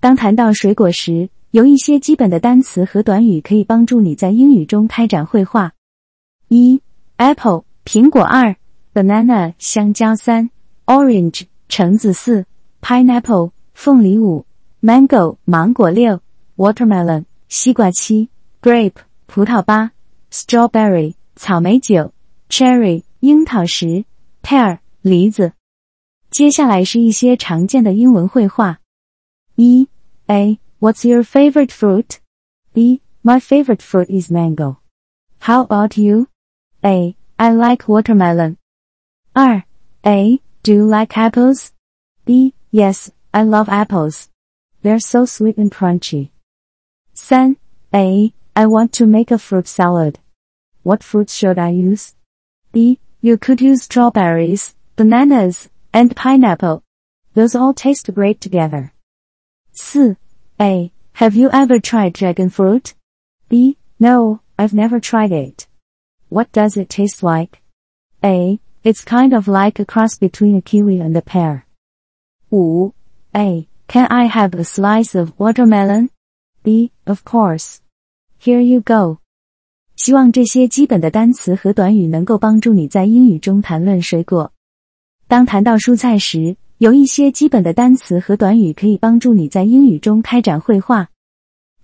当谈到水果时，有一些基本的单词和短语可以帮助你在英语中开展绘画。一，apple 苹果二，banana 香蕉三，orange 橙子四，pineapple 凤梨五，mango 芒果六，watermelon 西瓜七，grape 葡萄八，strawberry 草莓九，cherry 樱桃十，pear 梨子。接下来是一些常见的英文绘画。一，A What's your favorite fruit? B. My favorite fruit is mango. How about you? A. I like watermelon. R. A. Do you like apples? B. Yes, I love apples. They're so sweet and crunchy. 3. A. I want to make a fruit salad. What fruits should I use? B. You could use strawberries, bananas, and pineapple. Those all taste great together. 4. A. Have you ever tried dragon fruit? B. No, I've never tried it. What does it taste like? A. It's kind of like a cross between a kiwi and a pear. 5. A. Can I have a slice of watermelon? B. Of course. Here you go. 希望这些基本的单词和短语能够帮助你在英语中谈论水果。当谈到蔬菜时， 有一些基本的单词和短语可以帮助你在英语中开展绘画。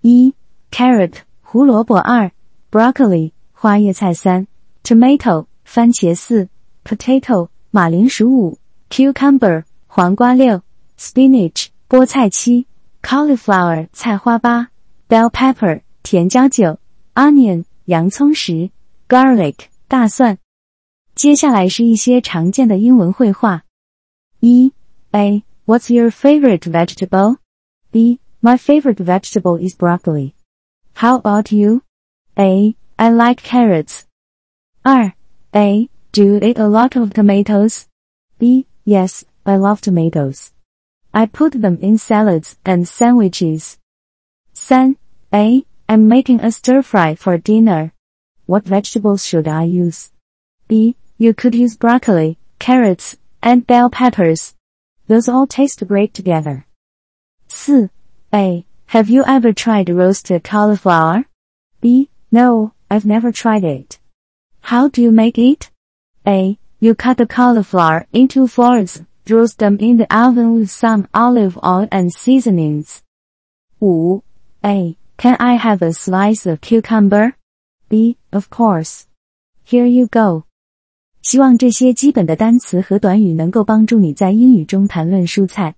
一，carrot 胡萝卜二，broccoli 花叶菜三，tomato 番茄四，potato 马铃薯五，cucumber 黄瓜六，spinach 菠菜七，cauliflower 菜花八，bell pepper 甜椒九，onion 洋葱十，garlic 大蒜。接下来是一些常见的英文绘画。一 a. What's your favorite vegetable? B. My favorite vegetable is broccoli. How about you? A. I like carrots. R. A. Do you eat a lot of tomatoes? B. Yes, I love tomatoes. I put them in salads and sandwiches. 3. A. I'm making a stir fry for dinner. What vegetables should I use? B. You could use broccoli, carrots, and bell peppers. Those all taste great together. 4. A. Have you ever tried roasted cauliflower? B. No, I've never tried it. How do you make it? A. You cut the cauliflower into fours, roast them in the oven with some olive oil and seasonings. 5. A. Can I have a slice of cucumber? B. Of course. Here you go. 希望这些基本的单词和短语能够帮助你在英语中谈论蔬菜。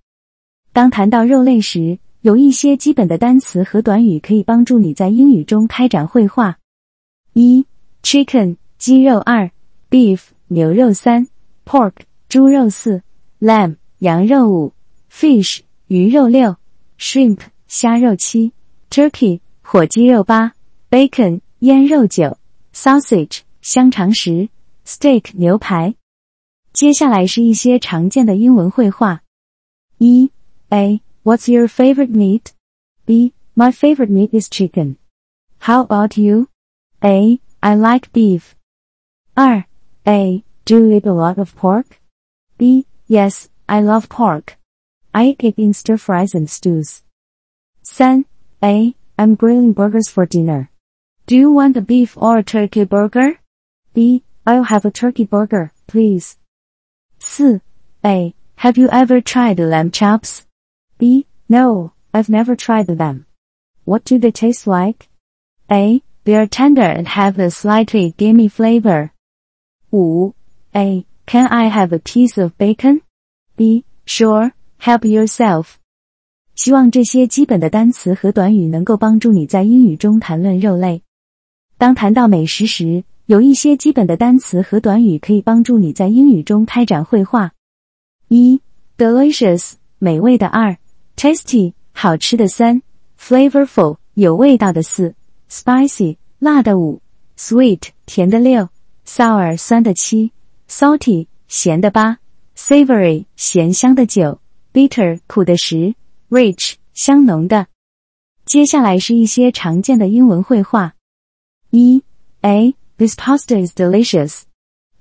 当谈到肉类时，有一些基本的单词和短语可以帮助你在英语中开展绘画。一，chicken 鸡肉二，beef 牛肉三，pork 猪肉四，lamb 羊肉五，fish 鱼肉六，shrimp 虾肉七，turkey 火鸡肉八，bacon 腌肉九，sausage 香肠十。steak 牛排。接下来是一些常见的英文会话。一 A What's your favorite meat? B My favorite meat is chicken. How about you? A I like beef. 二 A Do you eat a lot of pork? B Yes, I love pork. I eat it in stir fries and stews. 三 A I'm grilling burgers for dinner. Do you want a beef or a turkey burger? B I'll have a turkey burger, please. 4. A. Have you ever tried lamb chops? B. No, I've never tried them. What do they taste like? A. They are tender and have a slightly gamey flavor. 5. A. Can I have a piece of bacon? B. Sure, help yourself. 希望这些基本的单词和短语能够帮助你在英语中谈论肉类。当谈到美食时， 有一些基本的单词和短语可以帮助你在英语中开展绘画。一，delicious 美味的二，tasty 好吃的三，flavorful 有味道的四，spicy 辣的五，sweet 甜的六，sour 酸的七，salty 咸的八，savory 咸香的九，bitter 苦的十，rich 香浓的。接下来是一些常见的英文绘画。一，a This pasta is delicious.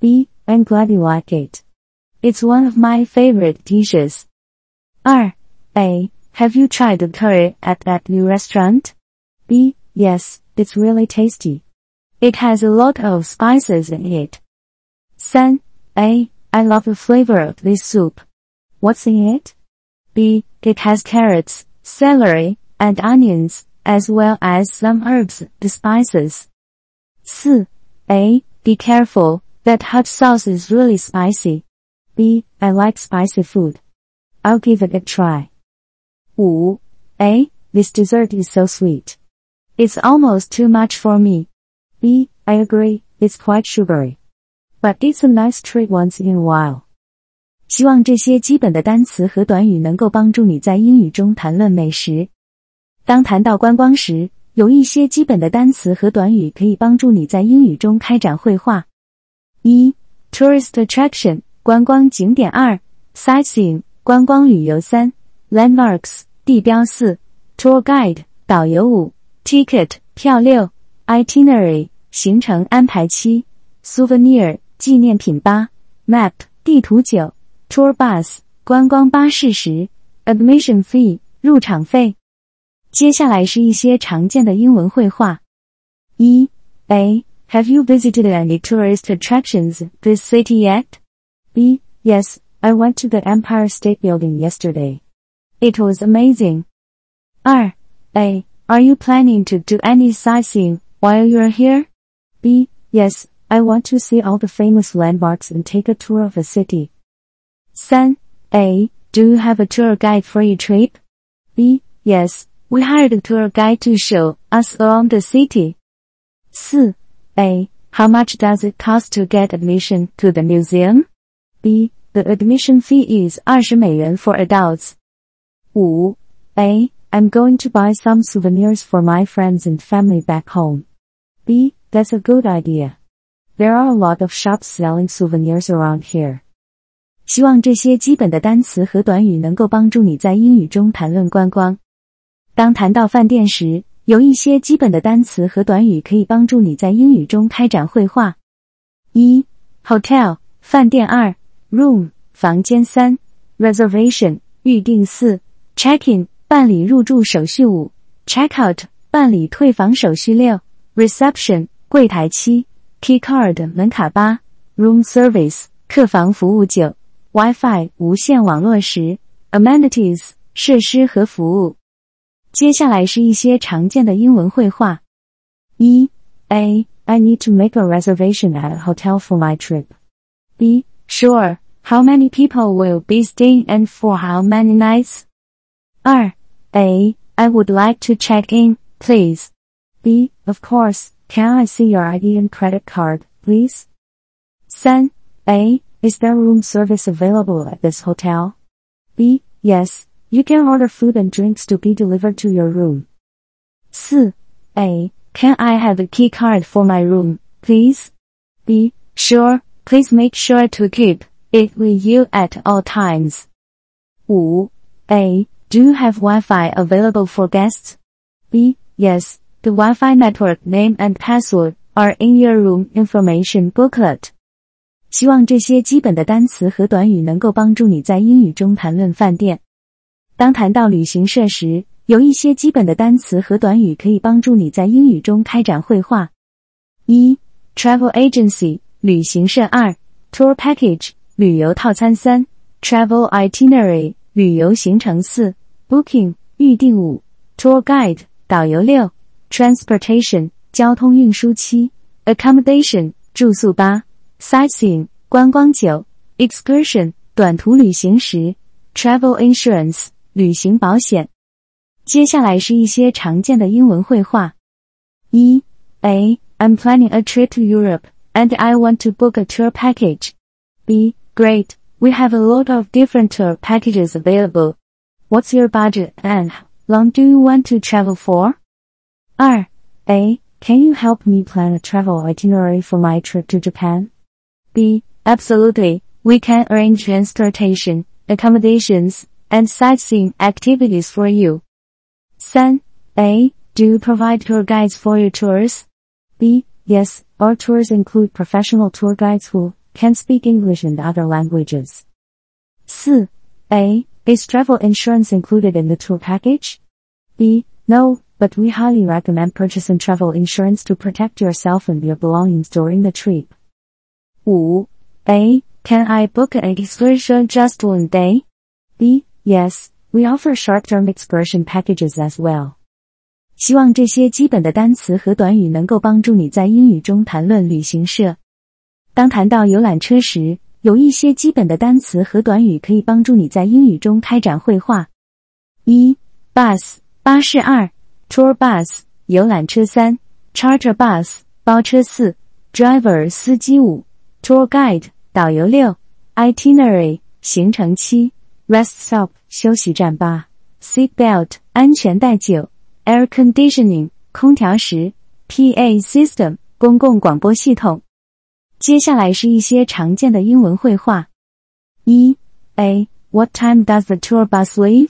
B. I'm glad you like it. It's one of my favorite dishes. R. A. Have you tried the curry at that new restaurant? B. Yes, it's really tasty. It has a lot of spices in it. 3. A. I love the flavor of this soup. What's in it? B. It has carrots, celery, and onions, as well as some herbs, the spices. 4. A. Be careful, that hot sauce is really spicy. B. I like spicy food. I'll give it a try. 5. A. This dessert is so sweet. It's almost too much for me. B. I agree, it's quite sugary. But it's a nice treat once in a while. 希望这些基本的单词和短语能够帮助你在英语中谈论美食。当谈到观光时， 有一些基本的单词和短语可以帮助你在英语中开展绘画。一、tourist attraction 观光景点；二、sightseeing 观光旅游；三、landmarks 地标；四、tour guide 导游；五、ticket 票；六、itinerary 行程安排；七、souvenir 纪念品；八、map 地图；九。Tour bus 观光巴士十，admission fee 入场费。接下来是一些常见的英文会话。一 Have you visited any tourist attractions this city yet? B. Yes, I went to the Empire State Building yesterday. It was amazing. 二 A. Are you planning to do any sightseeing while you're here? B. Yes, I want to see all the famous landmarks and take a tour of the city. 三，A Do you have a tour guide for your trip? B. Yes, we hired a tour guide to show us around the city. 4. A. How much does it cost to get admission to the museum? B. The admission fee is 20美元 for adults. 5. A. I'm going to buy some souvenirs for my friends and family back home. B. That's a good idea. There are a lot of shops selling souvenirs around here. 希望这些基本的单词和短语能够帮助你在英语中谈论观光。 当谈到饭店时，有一些基本的单词和短语可以帮助你在英语中开展会话。一，hotel 饭店；二，room 房间；三，reservation 预订；四，check-in 办理入住手续；五，check-out 办理退房手续；六，reception 柜台；七，key card 门卡；八，room service 客房服务；九。WiFi 无线网络时，amenities 设施和服务。接下来是一些常见的英文绘画。一 A I need to make a reservation at a hotel for my trip. B Sure. How many people will be staying and for how many nights? 二 A I would like to check in, please. B Of course. Can I see your ID and credit card, please? 三 A is there room service available at this hotel? B. Yes, you can order food and drinks to be delivered to your room. 4. A. Can I have a key card for my room, please? B. Sure, please make sure to keep it with you at all times. 5. A. Do you have Wi-Fi available for guests? B. Yes, the Wi-Fi network name and password are in your room information booklet. 希望这些基本的单词和短语能够帮助你在英语中谈论饭店。 当谈到旅行社时，有一些基本的单词和短语可以帮助你在英语中开展绘画。一，travel agency 旅行社；二，tour package 旅游套餐；三，travel itinerary 旅游行程；四，booking 预订；五，tour guide 导游；六，transportation 交通运输；七，accommodation 住宿；八。sightseeing 观光九，excursion 短途旅行时，travel insurance 旅行保险。接下来是一些常见的英文绘画。一，A I'm planning a trip to Europe and I want to book a tour package. B Great, we have a lot of different tour packages available. What's your budget and how long do you want to travel for? 二 A Can you help me plan a travel itinerary for my trip to Japan? B. Absolutely. We can arrange transportation, accommodations, and sightseeing activities for you. 3. A. Do you provide tour guides for your tours? B. Yes, our tours include professional tour guides who can speak English and other languages. 4. A. Is travel insurance included in the tour package? B. No, but we highly recommend purchasing travel insurance to protect yourself and your belongings during the trip. 5. A. Can I book an excursion just one day? B. Yes, we offer short-term excursion packages as well. 希望这些基本的单词和短语能够帮助你在英语中谈论旅行社。当谈到游览车时，有一些基本的单词和短语可以帮助你在英语中开展绘画。一，bus 巴士二，tour bus 游览车三，charter bus 包车四，driver 司机五，tour guide 导游六，itinerary 行程七 rest stop. 休息站八，seat belt. 安全带九，air conditioning. 空调十，PA system. 公共广播系统。接下来是一些常见的英文会话。一 What time does the tour bus leave?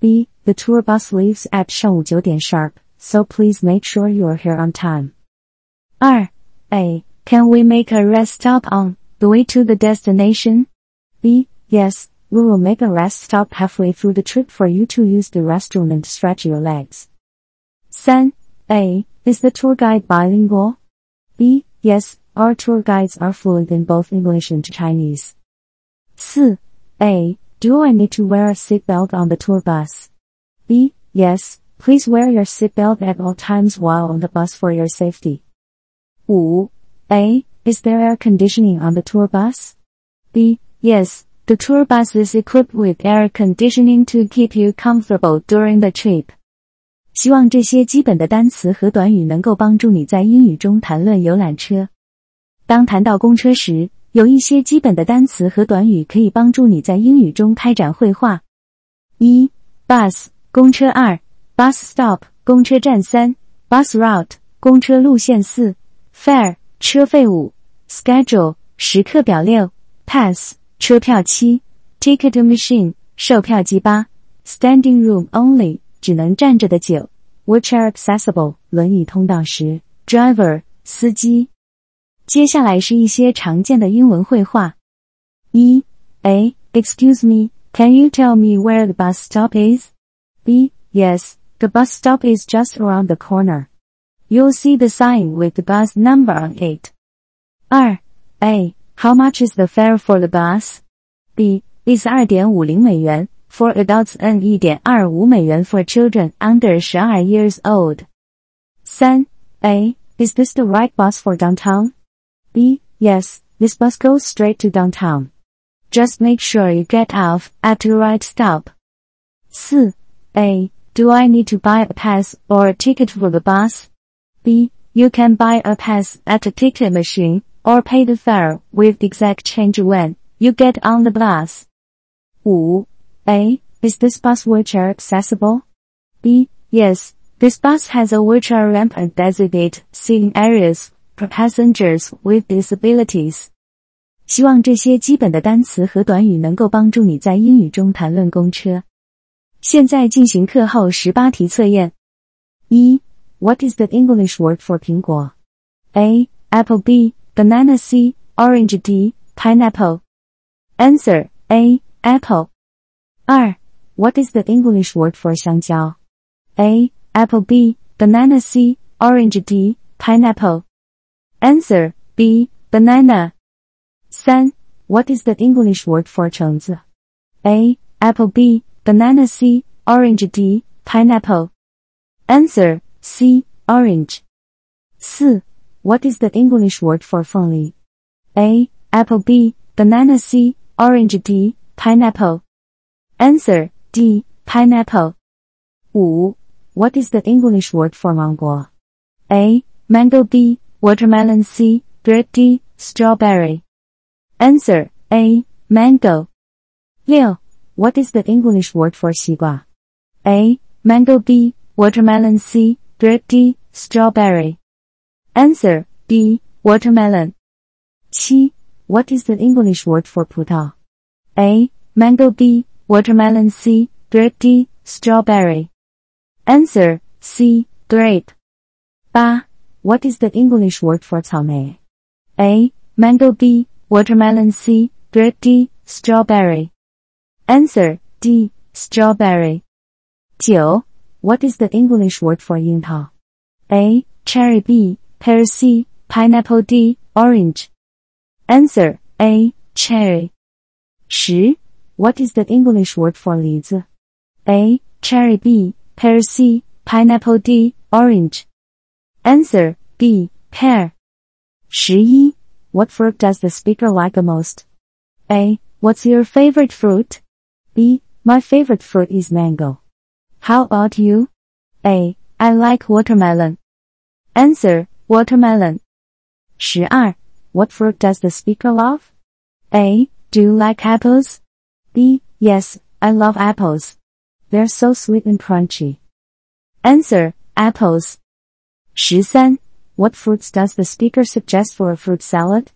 B. The tour bus leaves at 上午九点 sharp, so please make sure you're here on time. 二 A. Can we make a rest stop on the way to the destination? B. Yes, we will make a rest stop halfway through the trip for you to use the restroom and stretch your legs. 3. A. Is the tour guide bilingual? B. Yes, our tour guides are fluent in both English and Chinese. 4. A. Do I need to wear a seatbelt on the tour bus? B. Yes, please wear your seatbelt at all times while on the bus for your safety. 5. A. Is there air conditioning on the tour bus? B. Yes, the tour bus is equipped with air conditioning to keep you comfortable during the trip. 希望这些基本的单词和短语能够帮助你在英语中谈论游览车。当谈到公车时，有一些基本的单词和短语可以帮助你在英语中开展绘画。一，bus 公车二，bus stop 公车站三，bus route 公车路线四，fare 车费五，schedule 时刻表六，pass 车票七，ticket machine 售票机八，standing room only。只能站着的九，wheelchair accessible 轮椅通道十，driver 司机。接下来是一些常见的英文绘画。一，A Excuse me, can you tell me where the bus stop is? B Yes, the bus stop is just around the corner. You'll see the sign with the bus number on it. 二，A How much is the fare for the bus? B is 二点五零美元。for adults and 一点二五美元 for children under 十二 years old. 三 A. Is this the right bus for downtown? B. Yes, this bus goes straight to downtown. Just make sure you get off at the right stop. 4. A. Do I need to buy a pass or a ticket for the bus? B. You can buy a pass at a ticket machine or pay the fare with the exact change when you get on the bus. 5. A. Is this bus wheelchair accessible? B. Yes, this bus has a wheelchair ramp and designated seating areas for passengers with disabilities. 希望这些基本的单词和短语能够帮助你在英语中谈论公车。现在进行课后十八题测验。一 What is the English word for 苹果？A. Apple B. Banana C. Orange D. Pineapple. Answer A. Apple. 二 What is the English word for 香蕉？A. Apple B. Banana C. Orange D. Pineapple. Answer B. Banana. 三 What is the English word for 橙子？A. Apple B. Banana C. Orange D. Pineapple. Answer C. Orange. 四 what is the English word for folly? A. Apple B. Banana C. Orange D. Pineapple. Answer D. Pineapple. 五. What is the English word for mango? A. Mango B. Watermelon C. Grape D. Strawberry. Answer A. Mango. 六. What is the English word for A. Mango B. Watermelon C. Grape D. Strawberry. Answer B. Watermelon. 7. What is the English word for 葡萄? A. Mango B watermelon C, grape D, strawberry. Answer C, grape. 8. What is the English word for 草莓? A, mango B, watermelon C, grape D, strawberry. Answer D. Strawberry. 九 What is the English word for 樱桃? A. Cherry B. pear C, pineapple D, orange. Answer A, cherry. 10. What is the English word for 李子? A, cherry B, pear C, pineapple D, orange. Answer B, pear. 11. What fruit does the speaker like the most? A. What's your favorite fruit? B. My favorite fruit is mango. How about you? A. I like watermelon. Answer watermelon. 12. What fruit does the speaker love? A. Do you like apples? B. Yes, I love apples. They're so sweet and crunchy. Answer, apples. 13. What fruits does the speaker suggest for a fruit salad?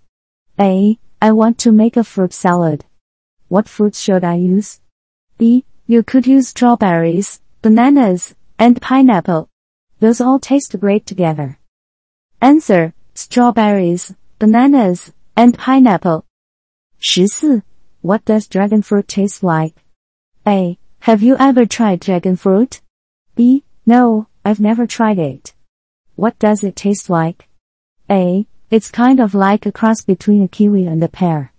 A. I want to make a fruit salad. What fruits should I use? B. You could use strawberries, bananas, and pineapple. Those all taste great together. Answer, strawberries, bananas, and pineapple. 14. What does dragon fruit taste like? A. Have you ever tried dragon fruit? B. No, I've never tried it. What does it taste like? A. It's kind of like a cross between a kiwi and a pear.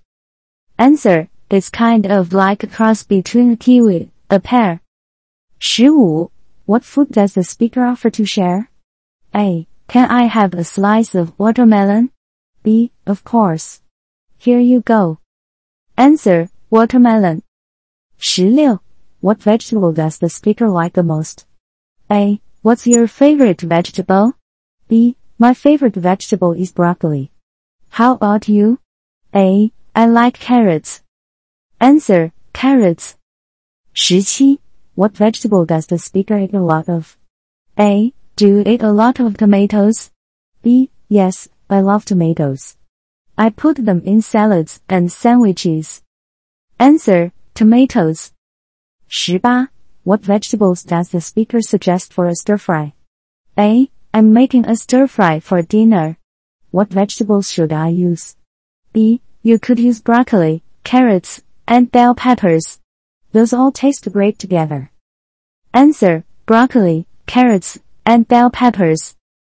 Answer, it's kind of like a cross between a kiwi, a pear. 15. What food does the speaker offer to share? A. Can I have a slice of watermelon? B. Of course. Here you go. Answer, watermelon. 16. What vegetable does the speaker like the most? A. What's your favorite vegetable? B. My favorite vegetable is broccoli. How about you? A. I like carrots. Answer, carrots. 17. What vegetable does the speaker eat a lot of? A. Do you eat a lot of tomatoes? B. Yes, I love tomatoes. I put them in salads and sandwiches. Answer, tomatoes. 18. What vegetables does the speaker suggest for a stir fry? A. I'm making a stir fry for dinner. What vegetables should I use? B. You could use broccoli, carrots, and bell peppers. Those all taste great together. Answer, broccoli, carrots, and bell peppers.